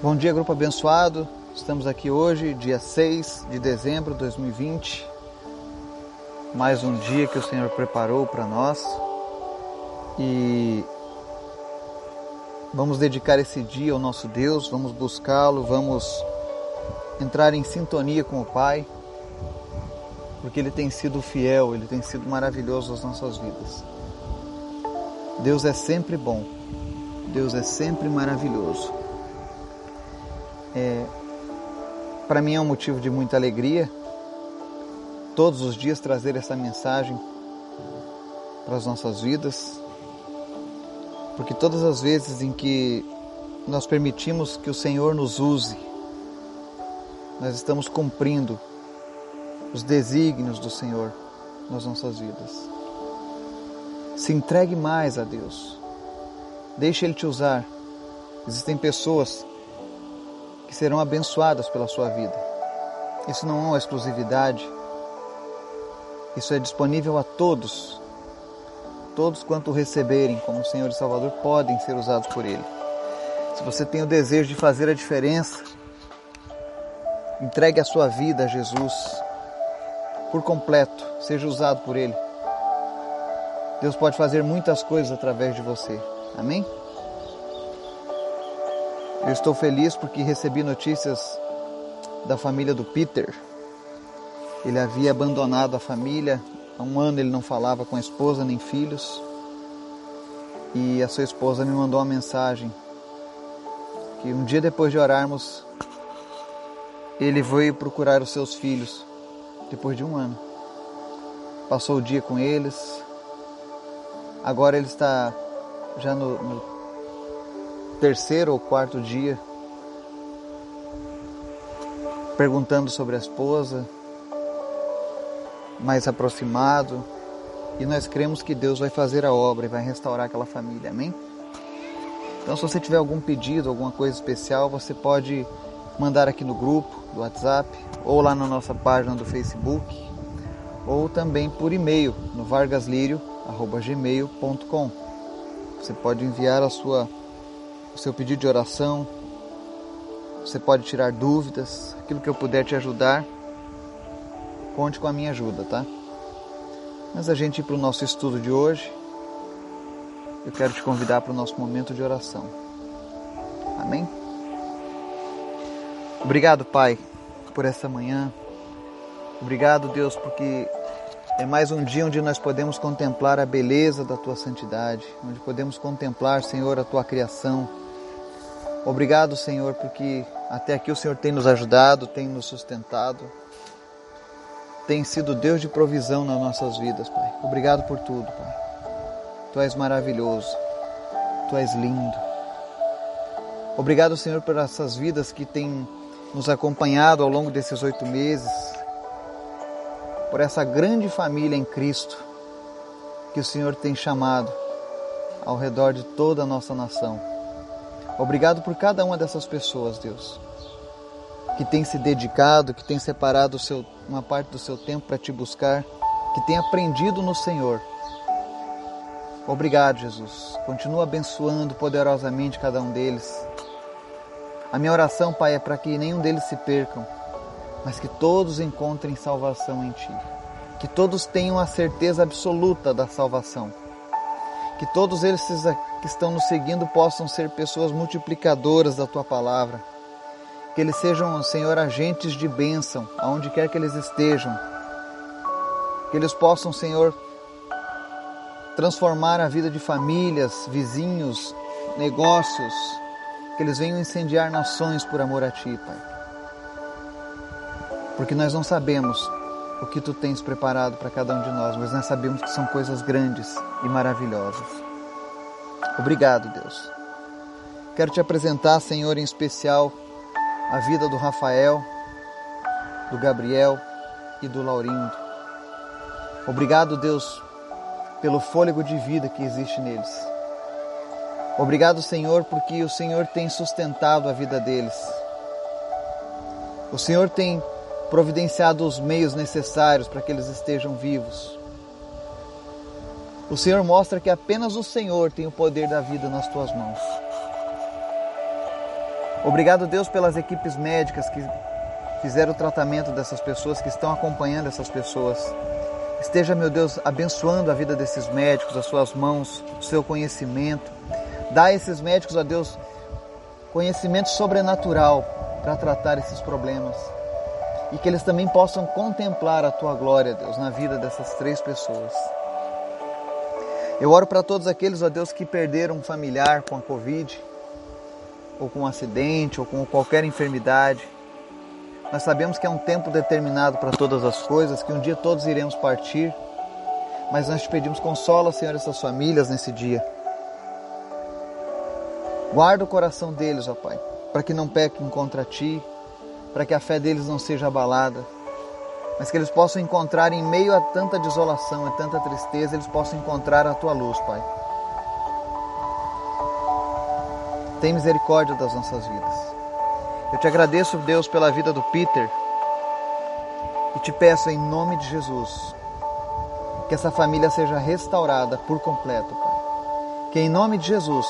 Bom dia, grupo abençoado. Estamos aqui hoje, dia 6 de dezembro de 2020. Mais um dia que o Senhor preparou para nós. E vamos dedicar esse dia ao nosso Deus, vamos buscá-lo, vamos entrar em sintonia com o Pai, porque Ele tem sido fiel, Ele tem sido maravilhoso nas nossas vidas. Deus é sempre bom, Deus é sempre maravilhoso. É, para mim é um motivo de muita alegria todos os dias trazer essa mensagem para as nossas vidas, porque todas as vezes em que nós permitimos que o Senhor nos use, nós estamos cumprindo os desígnios do Senhor nas nossas vidas. Se entregue mais a Deus. Deixe Ele te usar. Existem pessoas que serão abençoadas pela sua vida. Isso não é uma exclusividade. Isso é disponível a todos. Todos quanto receberem como Senhor e Salvador podem ser usados por Ele. Se você tem o desejo de fazer a diferença, entregue a sua vida a Jesus por completo, seja usado por Ele. Deus pode fazer muitas coisas através de você. Amém? Eu estou feliz porque recebi notícias da família do Peter. Ele havia abandonado a família, há um ano ele não falava com a esposa nem filhos. E a sua esposa me mandou uma mensagem que um dia depois de orarmos, ele veio procurar os seus filhos depois de um ano. Passou o dia com eles, Agora ele está já no, no terceiro ou quarto dia perguntando sobre a esposa, mais aproximado, e nós cremos que Deus vai fazer a obra e vai restaurar aquela família, amém? Então, se você tiver algum pedido, alguma coisa especial, você pode mandar aqui no grupo do WhatsApp ou lá na nossa página do Facebook ou também por e-mail no vargaslírio@gmail.com. Você pode enviar a sua seu pedido de oração. Você pode tirar dúvidas, aquilo que eu puder te ajudar. Conte com a minha ajuda, tá? Mas a gente ir para o nosso estudo de hoje, eu quero te convidar para o nosso momento de oração. Amém? Obrigado, Pai, por essa manhã. Obrigado, Deus, porque é mais um dia onde nós podemos contemplar a beleza da tua santidade, onde podemos contemplar, Senhor, a tua criação. Obrigado, Senhor, porque até aqui o Senhor tem nos ajudado, tem nos sustentado, tem sido Deus de provisão nas nossas vidas, Pai. Obrigado por tudo, Pai. Tu és maravilhoso, tu és lindo. Obrigado, Senhor, por essas vidas que têm nos acompanhado ao longo desses oito meses, por essa grande família em Cristo que o Senhor tem chamado ao redor de toda a nossa nação. Obrigado por cada uma dessas pessoas, Deus, que tem se dedicado, que tem separado seu, uma parte do seu tempo para te buscar, que tem aprendido no Senhor. Obrigado, Jesus. Continua abençoando poderosamente cada um deles. A minha oração, Pai, é para que nenhum deles se percam mas que todos encontrem salvação em Ti. Que todos tenham a certeza absoluta da salvação. Que todos eles que estão nos seguindo possam ser pessoas multiplicadoras da Tua palavra. Que eles sejam, Senhor, agentes de bênção, aonde quer que eles estejam. Que eles possam, Senhor, transformar a vida de famílias, vizinhos, negócios. Que eles venham incendiar nações por amor a Ti, Pai porque nós não sabemos o que tu tens preparado para cada um de nós, mas nós sabemos que são coisas grandes e maravilhosas. Obrigado, Deus. Quero te apresentar, Senhor, em especial a vida do Rafael, do Gabriel e do Laurindo. Obrigado, Deus, pelo fôlego de vida que existe neles. Obrigado, Senhor, porque o Senhor tem sustentado a vida deles. O Senhor tem providenciado os meios necessários para que eles estejam vivos. O Senhor mostra que apenas o Senhor tem o poder da vida nas tuas mãos. Obrigado, Deus, pelas equipes médicas que fizeram o tratamento dessas pessoas, que estão acompanhando essas pessoas. Esteja, meu Deus, abençoando a vida desses médicos, as suas mãos, o seu conhecimento. Dá a esses médicos, ó Deus, conhecimento sobrenatural para tratar esses problemas. E que eles também possam contemplar a tua glória, Deus, na vida dessas três pessoas. Eu oro para todos aqueles, ó Deus, que perderam um familiar com a Covid, ou com um acidente, ou com qualquer enfermidade. Nós sabemos que é um tempo determinado para todas as coisas, que um dia todos iremos partir, mas nós te pedimos, consola, Senhor, essas famílias nesse dia. Guarda o coração deles, ó Pai, para que não pequem contra ti, para que a fé deles não seja abalada, mas que eles possam encontrar em meio a tanta desolação e tanta tristeza, eles possam encontrar a tua luz, Pai. Tem misericórdia das nossas vidas. Eu te agradeço, Deus, pela vida do Peter e te peço em nome de Jesus que essa família seja restaurada por completo, Pai. Que em nome de Jesus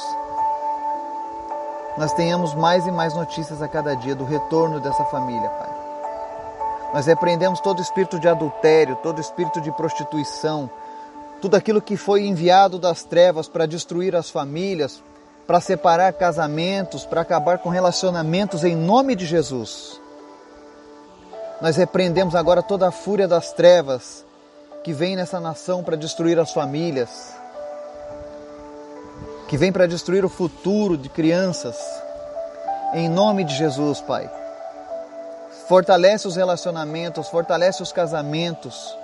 nós tenhamos mais e mais notícias a cada dia do retorno dessa família, Pai. Nós repreendemos todo espírito de adultério, todo espírito de prostituição, tudo aquilo que foi enviado das trevas para destruir as famílias, para separar casamentos, para acabar com relacionamentos em nome de Jesus. Nós repreendemos agora toda a fúria das trevas que vem nessa nação para destruir as famílias, que vem para destruir o futuro de crianças. Em nome de Jesus, Pai. Fortalece os relacionamentos, fortalece os casamentos.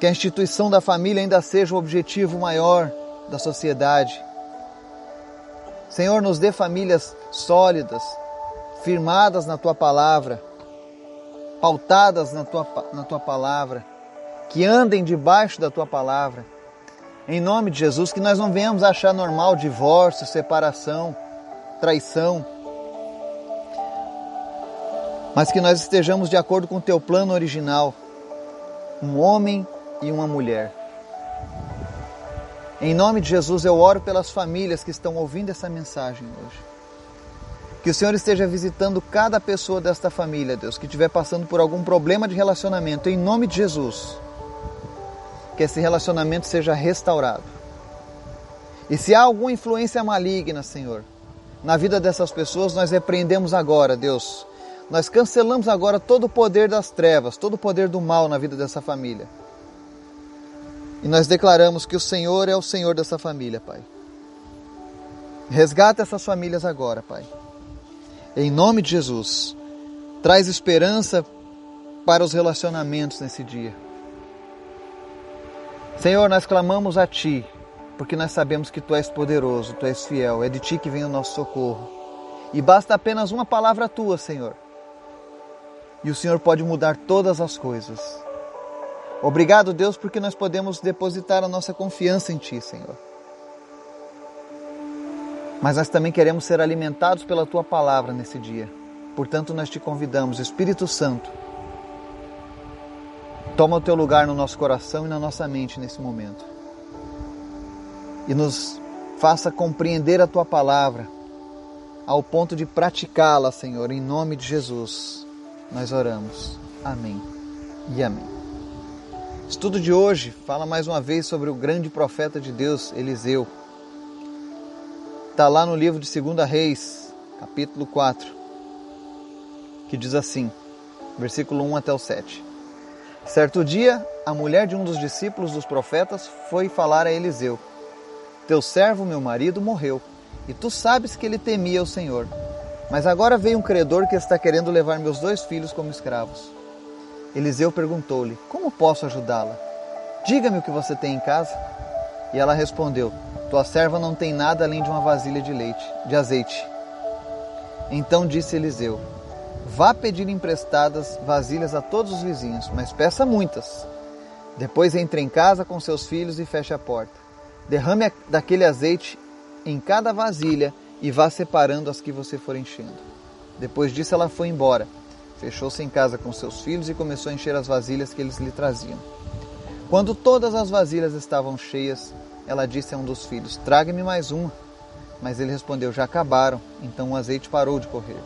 Que a instituição da família ainda seja o objetivo maior da sociedade. Senhor, nos dê famílias sólidas, firmadas na tua palavra, pautadas na tua, na tua palavra, que andem debaixo da tua palavra em nome de Jesus, que nós não venhamos achar normal divórcio, separação, traição, mas que nós estejamos de acordo com o teu plano original, um homem e uma mulher. Em nome de Jesus, eu oro pelas famílias que estão ouvindo essa mensagem hoje. Que o Senhor esteja visitando cada pessoa desta família, Deus, que estiver passando por algum problema de relacionamento, em nome de Jesus que esse relacionamento seja restaurado. E se há alguma influência maligna, Senhor, na vida dessas pessoas, nós repreendemos agora, Deus. Nós cancelamos agora todo o poder das trevas, todo o poder do mal na vida dessa família. E nós declaramos que o Senhor é o Senhor dessa família, Pai. Resgata essas famílias agora, Pai. Em nome de Jesus. Traz esperança para os relacionamentos nesse dia. Senhor, nós clamamos a Ti, porque nós sabemos que Tu és poderoso, Tu és fiel, é de Ti que vem o nosso socorro. E basta apenas uma palavra Tua, Senhor. E o Senhor pode mudar todas as coisas. Obrigado, Deus, porque nós podemos depositar a nossa confiança em Ti, Senhor. Mas nós também queremos ser alimentados pela Tua palavra nesse dia. Portanto, nós te convidamos, Espírito Santo, Toma o teu lugar no nosso coração e na nossa mente nesse momento. E nos faça compreender a tua palavra ao ponto de praticá-la, Senhor, em nome de Jesus. Nós oramos. Amém e amém. Estudo de hoje fala mais uma vez sobre o grande profeta de Deus, Eliseu. Está lá no livro de 2 Reis, capítulo 4, que diz assim, versículo 1 até o 7. Certo dia, a mulher de um dos discípulos dos profetas foi falar a Eliseu: Teu servo, meu marido, morreu, e tu sabes que ele temia o Senhor. Mas agora veio um credor que está querendo levar meus dois filhos como escravos. Eliseu perguntou-lhe: Como posso ajudá-la? Diga-me o que você tem em casa. E ela respondeu: Tua serva não tem nada além de uma vasilha de leite, de azeite. Então disse Eliseu: Vá pedir emprestadas vasilhas a todos os vizinhos, mas peça muitas. Depois entre em casa com seus filhos e feche a porta. Derrame daquele azeite em cada vasilha e vá separando as que você for enchendo. Depois disso ela foi embora, fechou-se em casa com seus filhos e começou a encher as vasilhas que eles lhe traziam. Quando todas as vasilhas estavam cheias, ela disse a um dos filhos: Traga-me mais uma. Mas ele respondeu: Já acabaram. Então o azeite parou de correr.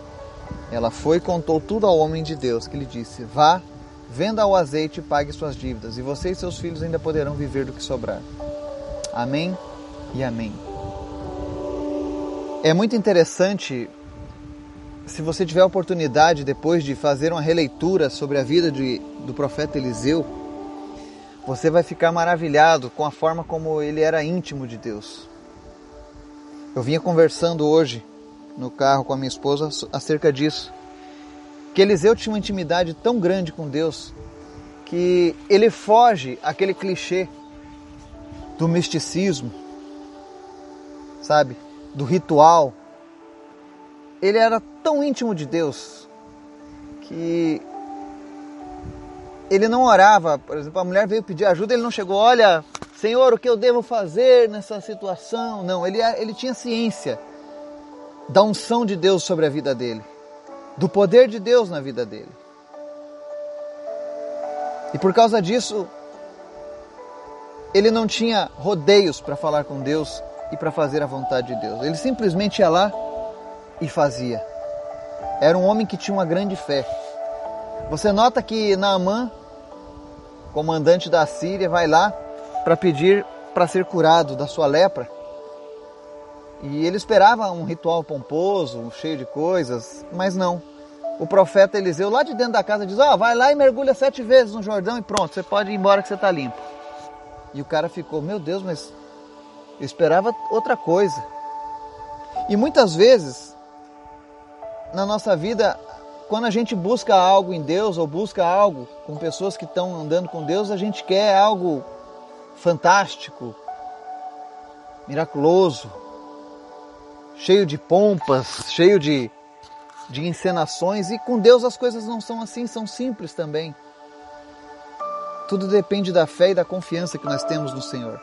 Ela foi e contou tudo ao homem de Deus, que lhe disse: Vá, venda o azeite e pague suas dívidas, e você e seus filhos ainda poderão viver do que sobrar. Amém e amém. É muito interessante, se você tiver a oportunidade depois de fazer uma releitura sobre a vida de, do profeta Eliseu, você vai ficar maravilhado com a forma como ele era íntimo de Deus. Eu vinha conversando hoje no carro com a minha esposa acerca disso. Que Eliseu tinha uma intimidade tão grande com Deus que ele foge aquele clichê do misticismo, sabe? Do ritual. Ele era tão íntimo de Deus que ele não orava, por exemplo, a mulher veio pedir ajuda, ele não chegou, olha, Senhor, o que eu devo fazer nessa situação? Não, ele, ele tinha ciência da unção de Deus sobre a vida dele, do poder de Deus na vida dele. E por causa disso, ele não tinha rodeios para falar com Deus e para fazer a vontade de Deus. Ele simplesmente ia lá e fazia. Era um homem que tinha uma grande fé. Você nota que Naamã, comandante da Síria, vai lá para pedir para ser curado da sua lepra. E ele esperava um ritual pomposo, cheio de coisas, mas não. O profeta Eliseu, lá de dentro da casa, diz: Ó, oh, vai lá e mergulha sete vezes no Jordão e pronto, você pode ir embora que você está limpo. E o cara ficou: Meu Deus, mas eu esperava outra coisa. E muitas vezes, na nossa vida, quando a gente busca algo em Deus ou busca algo com pessoas que estão andando com Deus, a gente quer algo fantástico, miraculoso, cheio de pompas, cheio de, de encenações, e com Deus as coisas não são assim, são simples também. Tudo depende da fé e da confiança que nós temos no Senhor.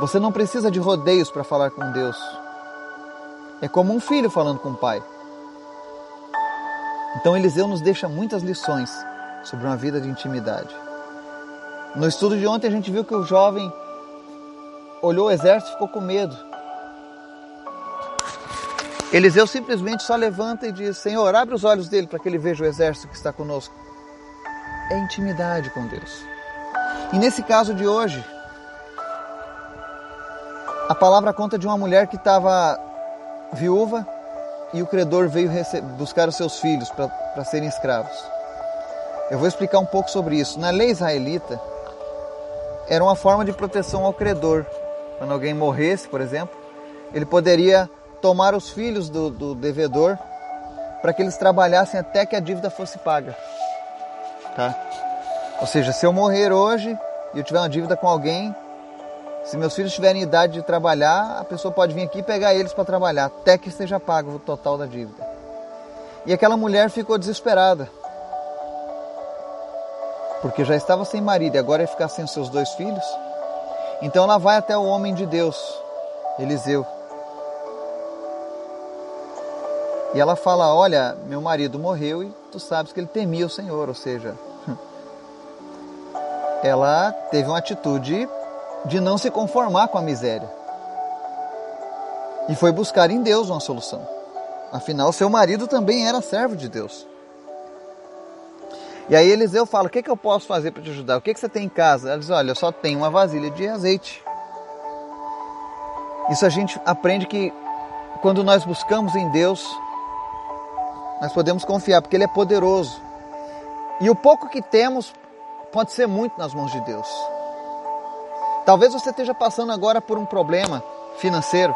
Você não precisa de rodeios para falar com Deus. É como um filho falando com o pai. Então Eliseu nos deixa muitas lições sobre uma vida de intimidade. No estudo de ontem a gente viu que o jovem olhou o exército e ficou com medo. Eliseu simplesmente só levanta e diz: Senhor, abre os olhos dele para que ele veja o exército que está conosco. É intimidade com Deus. E nesse caso de hoje, a palavra conta de uma mulher que estava viúva e o credor veio buscar os seus filhos para serem escravos. Eu vou explicar um pouco sobre isso. Na lei israelita, era uma forma de proteção ao credor. Quando alguém morresse, por exemplo, ele poderia tomar os filhos do, do devedor para que eles trabalhassem até que a dívida fosse paga. Tá? Ou seja, se eu morrer hoje e eu tiver uma dívida com alguém, se meus filhos tiverem idade de trabalhar, a pessoa pode vir aqui pegar eles para trabalhar até que esteja pago o total da dívida. E aquela mulher ficou desesperada. Porque já estava sem marido e agora ia ficar sem os seus dois filhos. Então ela vai até o homem de Deus, Eliseu. E ela fala: Olha, meu marido morreu e tu sabes que ele temia o Senhor. Ou seja, ela teve uma atitude de não se conformar com a miséria. E foi buscar em Deus uma solução. Afinal, seu marido também era servo de Deus. E aí Eliseu fala: O que, que eu posso fazer para te ajudar? O que, que você tem em casa? Ela diz: Olha, eu só tenho uma vasilha de azeite. Isso a gente aprende que quando nós buscamos em Deus, nós podemos confiar, porque Ele é poderoso. E o pouco que temos pode ser muito nas mãos de Deus. Talvez você esteja passando agora por um problema financeiro,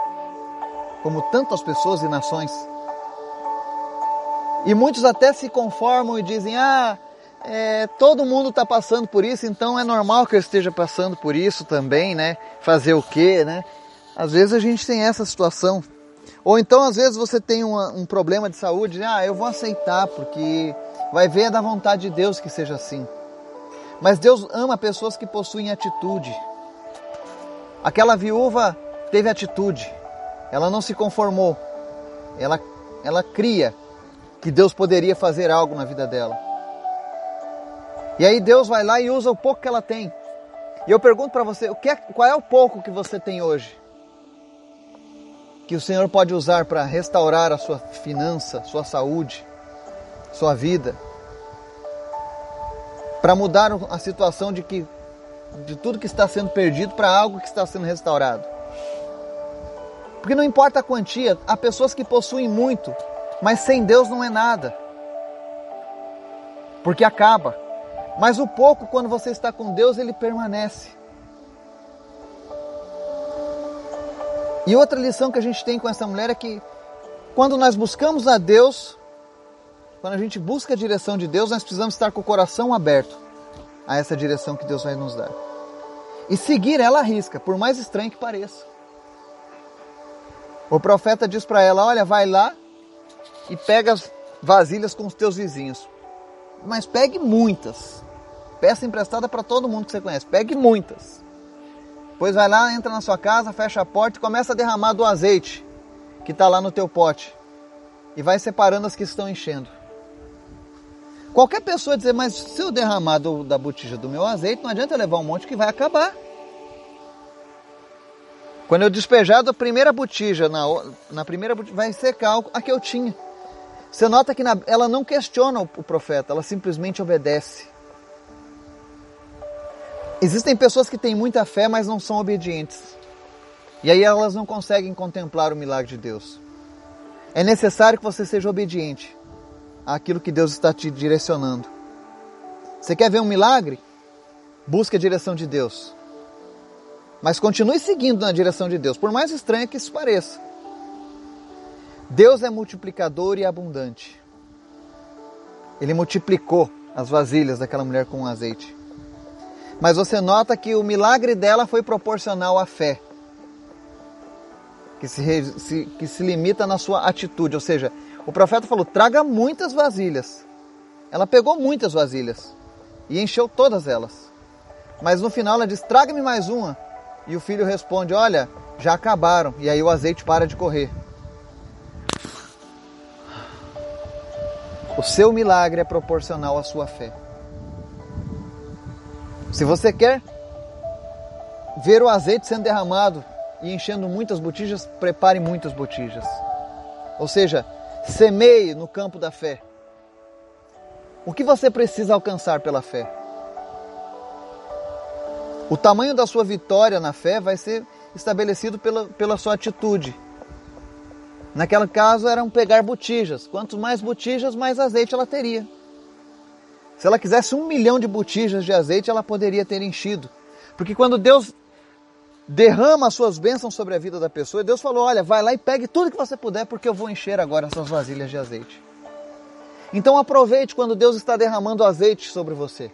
como tantas pessoas e nações. E muitos até se conformam e dizem: ah, é, todo mundo está passando por isso, então é normal que eu esteja passando por isso também, né? Fazer o quê, né? Às vezes a gente tem essa situação. Ou então, às vezes, você tem uma, um problema de saúde, ah, eu vou aceitar, porque vai ver é da vontade de Deus que seja assim. Mas Deus ama pessoas que possuem atitude, Aquela viúva teve atitude, ela não se conformou, ela, ela cria que Deus poderia fazer algo na vida dela. E aí Deus vai lá e usa o pouco que ela tem. E eu pergunto para você, o que é, qual é o pouco que você tem hoje? que o Senhor pode usar para restaurar a sua finança, sua saúde, sua vida, para mudar a situação de que de tudo que está sendo perdido para algo que está sendo restaurado. Porque não importa a quantia, há pessoas que possuem muito, mas sem Deus não é nada. Porque acaba. Mas o pouco, quando você está com Deus, ele permanece. E outra lição que a gente tem com essa mulher é que quando nós buscamos a Deus, quando a gente busca a direção de Deus, nós precisamos estar com o coração aberto a essa direção que Deus vai nos dar. E seguir ela à risca, por mais estranho que pareça. O profeta diz para ela: Olha, vai lá e pega as vasilhas com os teus vizinhos. Mas pegue muitas. Peça emprestada para todo mundo que você conhece. Pegue muitas. Depois vai lá, entra na sua casa, fecha a porta e começa a derramar do azeite que está lá no teu pote. E vai separando as que estão enchendo. Qualquer pessoa dizer, mas se eu derramar do, da botija do meu azeite, não adianta levar um monte que vai acabar. Quando eu despejar da primeira botija, na, na primeira botija, vai secar a que eu tinha. Você nota que na, ela não questiona o, o profeta, ela simplesmente obedece. Existem pessoas que têm muita fé, mas não são obedientes. E aí elas não conseguem contemplar o milagre de Deus. É necessário que você seja obediente àquilo que Deus está te direcionando. Você quer ver um milagre? Busque a direção de Deus. Mas continue seguindo na direção de Deus, por mais estranho que isso pareça. Deus é multiplicador e abundante. Ele multiplicou as vasilhas daquela mulher com azeite. Mas você nota que o milagre dela foi proporcional à fé, que se, que se limita na sua atitude, ou seja, o profeta falou: traga muitas vasilhas. Ela pegou muitas vasilhas e encheu todas elas. Mas no final ela diz: traga-me mais uma. E o filho responde: olha, já acabaram. E aí o azeite para de correr. O seu milagre é proporcional à sua fé. Se você quer ver o azeite sendo derramado e enchendo muitas botijas, prepare muitas botijas. Ou seja, Semeie no campo da fé. O que você precisa alcançar pela fé? O tamanho da sua vitória na fé vai ser estabelecido pela, pela sua atitude. Naquele caso eram pegar botijas. Quanto mais botijas, mais azeite ela teria. Se ela quisesse um milhão de botijas de azeite, ela poderia ter enchido. Porque quando Deus derrama as suas bênçãos sobre a vida da pessoa. E Deus falou: Olha, vai lá e pegue tudo que você puder, porque eu vou encher agora essas vasilhas de azeite. Então aproveite quando Deus está derramando azeite sobre você.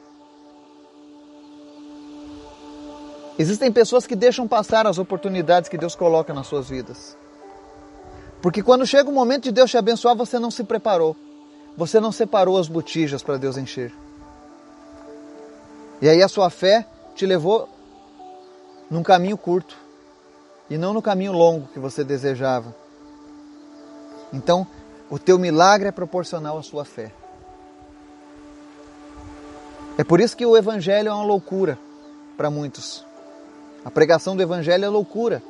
Existem pessoas que deixam passar as oportunidades que Deus coloca nas suas vidas. Porque quando chega o momento de Deus te abençoar, você não se preparou. Você não separou as botijas para Deus encher. E aí a sua fé te levou num caminho curto e não no caminho longo que você desejava. Então, o teu milagre é proporcional à sua fé. É por isso que o evangelho é uma loucura para muitos. A pregação do evangelho é loucura.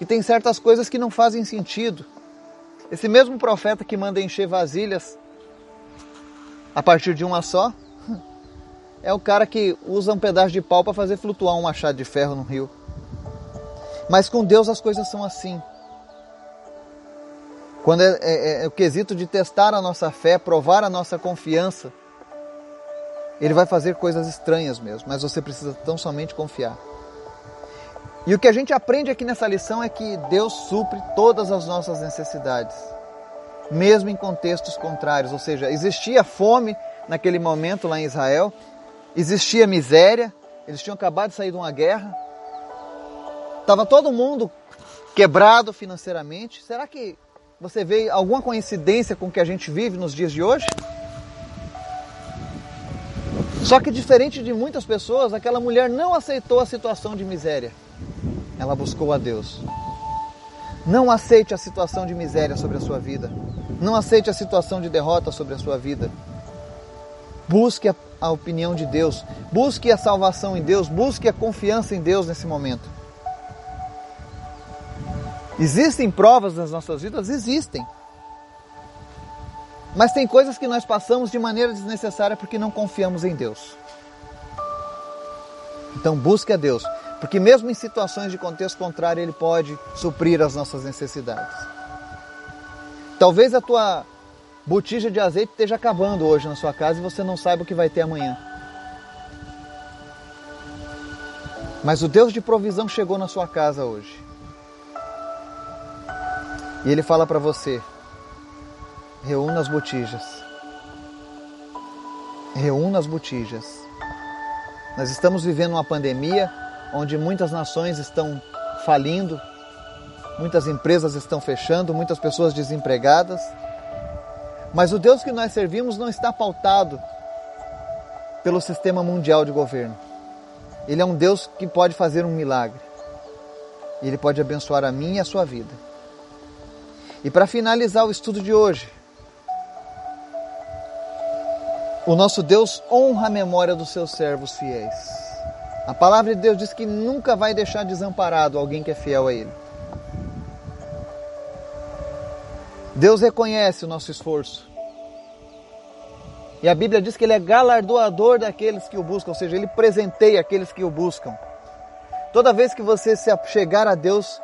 E tem certas coisas que não fazem sentido. Esse mesmo profeta que manda encher vasilhas a partir de uma só, é o cara que usa um pedaço de pau para fazer flutuar um machado de ferro no rio. Mas com Deus as coisas são assim. Quando é, é, é, o quesito de testar a nossa fé, provar a nossa confiança, ele vai fazer coisas estranhas mesmo, mas você precisa tão somente confiar. E o que a gente aprende aqui nessa lição é que Deus supre todas as nossas necessidades, mesmo em contextos contrários. Ou seja, existia fome naquele momento lá em Israel, existia miséria, eles tinham acabado de sair de uma guerra, estava todo mundo quebrado financeiramente. Será que você vê alguma coincidência com o que a gente vive nos dias de hoje? Só que diferente de muitas pessoas, aquela mulher não aceitou a situação de miséria. Ela buscou a Deus. Não aceite a situação de miséria sobre a sua vida. Não aceite a situação de derrota sobre a sua vida. Busque a a opinião de Deus, busque a salvação em Deus, busque a confiança em Deus nesse momento. Existem provas nas nossas vidas? Existem. Mas tem coisas que nós passamos de maneira desnecessária porque não confiamos em Deus. Então busque a Deus, porque mesmo em situações de contexto contrário, Ele pode suprir as nossas necessidades. Talvez a tua botija de azeite esteja acabando hoje na sua casa e você não saiba o que vai ter amanhã. Mas o Deus de provisão chegou na sua casa hoje. E Ele fala para você: reúna as botijas. Reúna as botijas. Nós estamos vivendo uma pandemia onde muitas nações estão falindo, muitas empresas estão fechando, muitas pessoas desempregadas. Mas o Deus que nós servimos não está pautado pelo sistema mundial de governo. Ele é um Deus que pode fazer um milagre. Ele pode abençoar a mim e a sua vida. E para finalizar o estudo de hoje, o nosso Deus honra a memória dos seus servos fiéis. A palavra de Deus diz que nunca vai deixar desamparado alguém que é fiel a Ele. Deus reconhece o nosso esforço. E a Bíblia diz que Ele é galardoador daqueles que o buscam, ou seja, Ele presenteia aqueles que o buscam. Toda vez que você se chegar a Deus,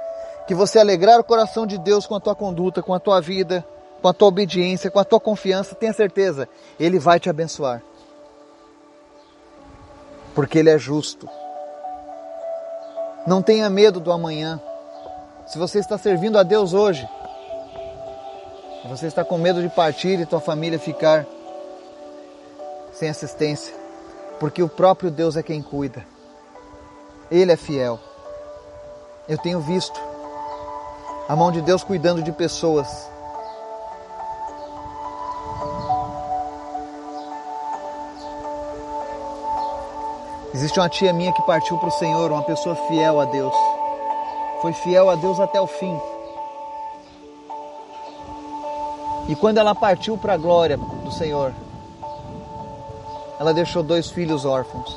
que você alegrar o coração de Deus com a tua conduta, com a tua vida, com a tua obediência, com a tua confiança, tenha certeza, Ele vai te abençoar. Porque Ele é justo. Não tenha medo do amanhã. Se você está servindo a Deus hoje, você está com medo de partir e tua família ficar sem assistência, porque o próprio Deus é quem cuida. Ele é fiel. Eu tenho visto a mão de Deus cuidando de pessoas Existe uma tia minha que partiu para o Senhor, uma pessoa fiel a Deus. Foi fiel a Deus até o fim. E quando ela partiu para a glória do Senhor, ela deixou dois filhos órfãos.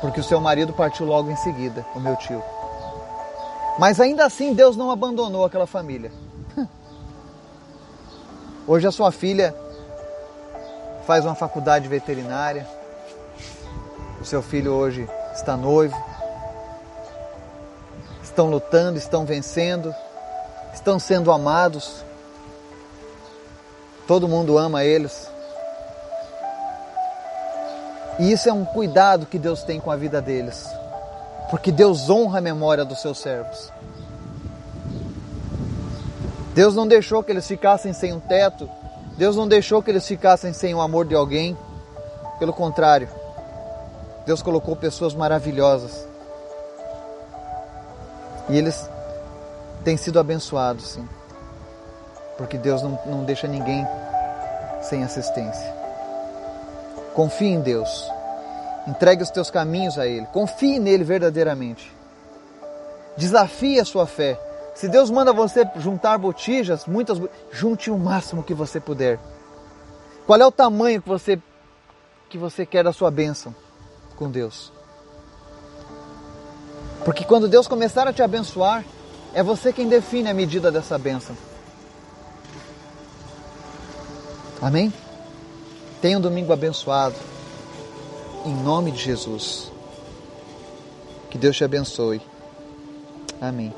Porque o seu marido partiu logo em seguida, o meu tio. Mas ainda assim Deus não abandonou aquela família. Hoje a sua filha faz uma faculdade veterinária o seu filho hoje está noivo. Estão lutando, estão vencendo, estão sendo amados. Todo mundo ama eles. E isso é um cuidado que Deus tem com a vida deles. Porque Deus honra a memória dos seus servos. Deus não deixou que eles ficassem sem um teto. Deus não deixou que eles ficassem sem o amor de alguém. Pelo contrário, Deus colocou pessoas maravilhosas. E eles têm sido abençoados, sim. Porque Deus não, não deixa ninguém sem assistência. Confie em Deus. Entregue os teus caminhos a Ele. Confie nele verdadeiramente. Desafie a sua fé. Se Deus manda você juntar botijas, muitas, junte o máximo que você puder. Qual é o tamanho que você que você quer da sua bênção? com Deus. Porque quando Deus começar a te abençoar, é você quem define a medida dessa bênção. Amém? Tenha um domingo abençoado. Em nome de Jesus. Que Deus te abençoe. Amém.